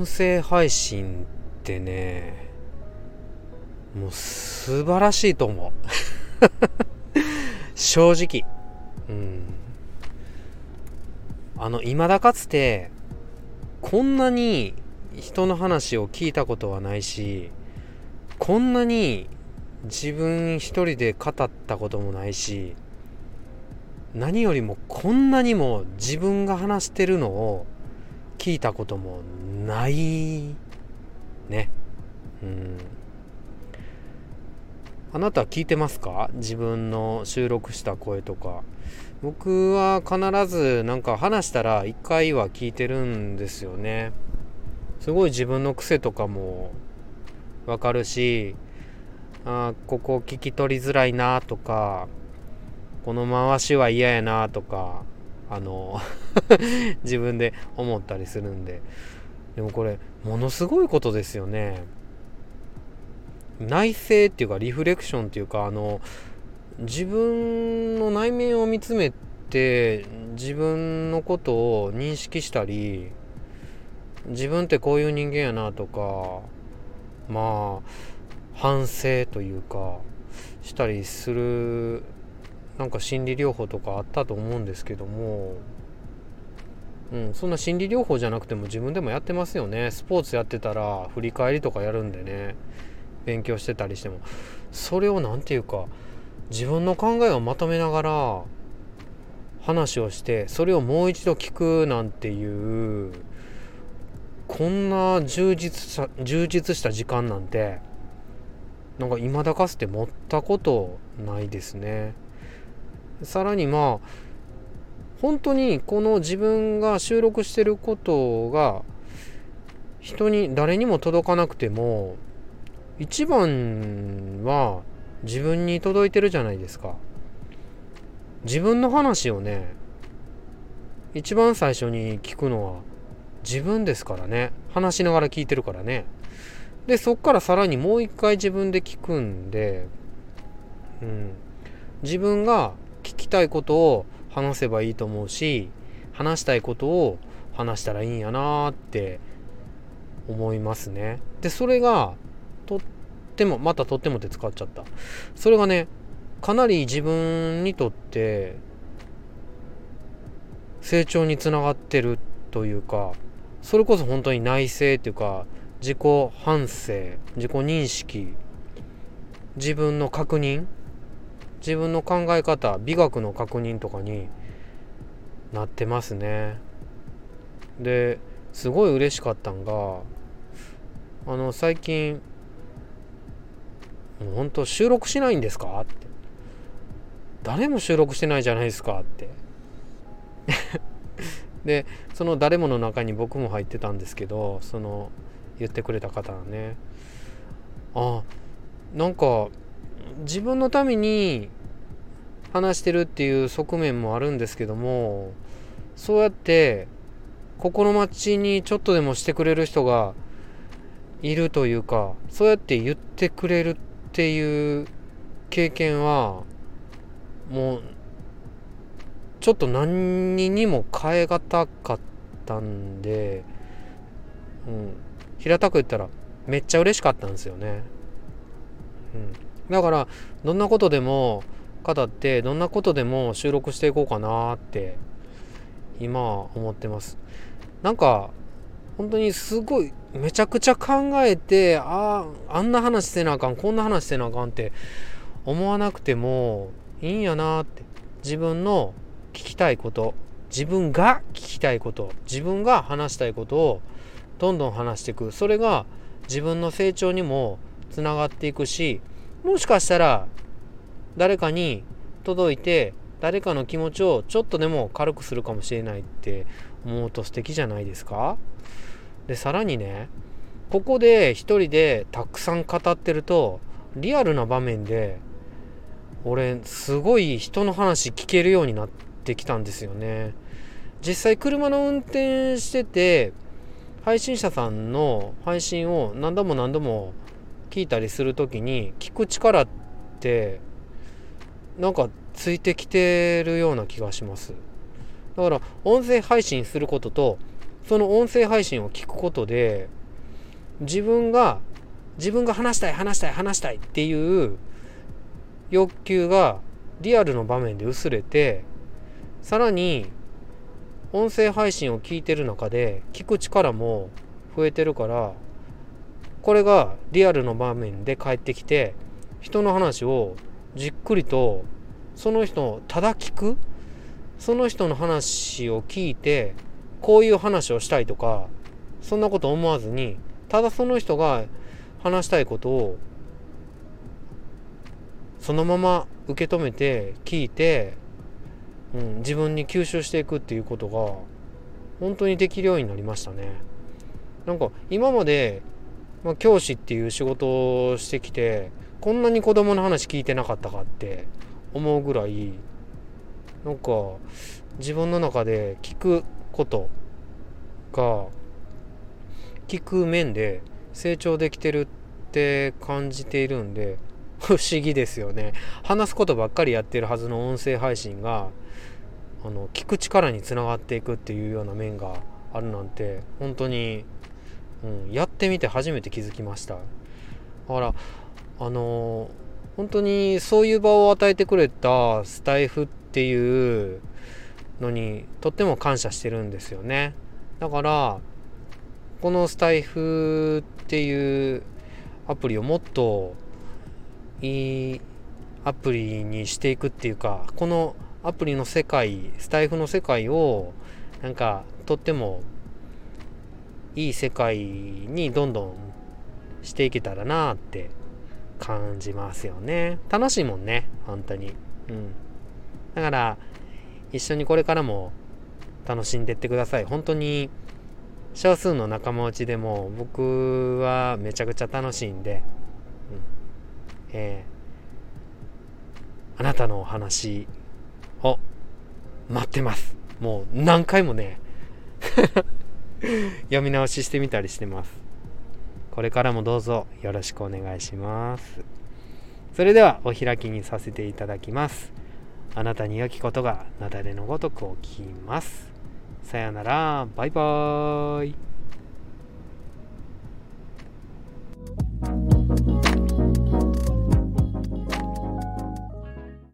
音声配信ってねもう素晴らしいと思う。正直。うん。あの未だかつてこんなに人の話を聞いたことはないしこんなに自分一人で語ったこともないし何よりもこんなにも自分が話してるのを聞いたこともないね。うん。あなた聞いてますか？自分の収録した声とか。僕は必ずなんか話したら一回は聞いてるんですよね。すごい自分の癖とかもわかるしあここ聞き取りづらいなとかこの回しは嫌やなとかあの 自分で思ったりするんで。でもこれものすごいことですよね。内省っていうかリフレクションっていうかあの自分の内面を見つめて自分のことを認識したり自分ってこういう人間やなとかまあ反省というかしたりするなんか心理療法とかあったと思うんですけども、うん、そんな心理療法じゃなくても自分でもやってますよねスポーツやってたら振り返りとかやるんでね勉強してたりしてもそれを何て言うか自分の考えをまとめながら話をしてそれをもう一度聞くなんていうこんな充実した充実した時間なんてなんか未だかつて持ったことないですね。さらにまあ本当にこの自分が収録してることが人に誰にも届かなくても一番は自分に届いてるじゃないですか。自分の話をね一番最初に聞くのは自分ですからね。話しながら聞いてるからね。でそっからさらにもう一回自分で聞くんで、うん、自分が聞きたいことを話せばいいと思うし話したいことを話したらいいんやなって思いますね。でそれがとってもまたとってもって使っちゃった。それがねかなり自分にとって成長につながってるというかそれこそ本当に内省っていうか自己反省自己認識自分の確認自分の考え方美学の確認とかになってますね。ですごい嬉しかったんがあの最近「本当収録しないんですか?」って「誰も収録してないじゃないですか」って。でその誰もの中に僕も入ってたんですけどその言ってくれた方はね。あなんか自分のために話してるっていう側面もあるんですけどもそうやって心待ちにちょっとでもしてくれる人がいるというかそうやって言ってくれるっていう経験はもうちょっと何にも変え難かったんで、うん、平たく言ったらめっちゃ嬉しかったんですよね。うん、だからどんなことでも語ってどんなことでも収録していこうかなって今思ってます。なんか本当にすごいめちゃくちゃ考えてあああんな話してなあかんこんな話してなあかんって思わなくてもいいんやなって自分の聞きたいこと自分が聞きたいこと自分が話したいことをどんどん話していくそれが自分の成長にもつながっていくしもしかしたら誰かに届いて誰かの気持ちをちょっとでも軽くするかもしれないって思うと素敵じゃないですか？でさらにねここで一人でたくさん語ってるとリアルな場面で俺すごい人の話聞けるようになってきたんですよね。実際車の運転してて配信者さんの配信を何度も何度も聞いたりする時に聞く力ってなんかついてきてるような気がします。だから音声配信することとその音声配信を聞くことで自分が自分が話したい話したい話したいっていう欲求がリアルの場面で薄れてさらに音声配信を聞いてる中で聞く力も増えてるからこれがリアルの場面で帰ってきて人の話をじっくりとその人をただ聞くその人の話を聞いてこういう話をしたいとかそんなこと思わずにただその人が話したいことをそのまま受け止めて聞いて、うん、自分に吸収していくっていうことが本当にできるようになりましたね。なんか今まで、まあ、教師っていう仕事をしてきてこんなに子供の話聞いてなかったかって思うぐらいなんか自分の中で聞くことが聞く面で成長できてるって感じているんで 不思議ですよね。話すことばっかりやってるはずの音声配信があの聞く力につながっていくっていうような面があるなんて本当に、うん、やってみて初めて気づきました。だからあの本当にそういう場を与えてくれたスタイフっていうのにとっても感謝してるんですよね。だからこのスタイフっていうアプリをもっといいアプリにしていくっていうかこのアプリの世界スタイフの世界をなんかとってもいい世界にどんどんしていけたらなって感じますよね。楽しいもんね本当に。うん。だから一緒にこれからも楽しんでってください。本当に少数の仲間内でも僕はめちゃくちゃ楽しいんで、うん。えー、あなたのお話を待ってます。もう何回もね。読み直ししてみたりしてます。これからもどうぞよろしくお願いします。それではお開きにさせていただきます。あなたに良きことが雪崩のごとく起きます。さよなら。バイバーイ。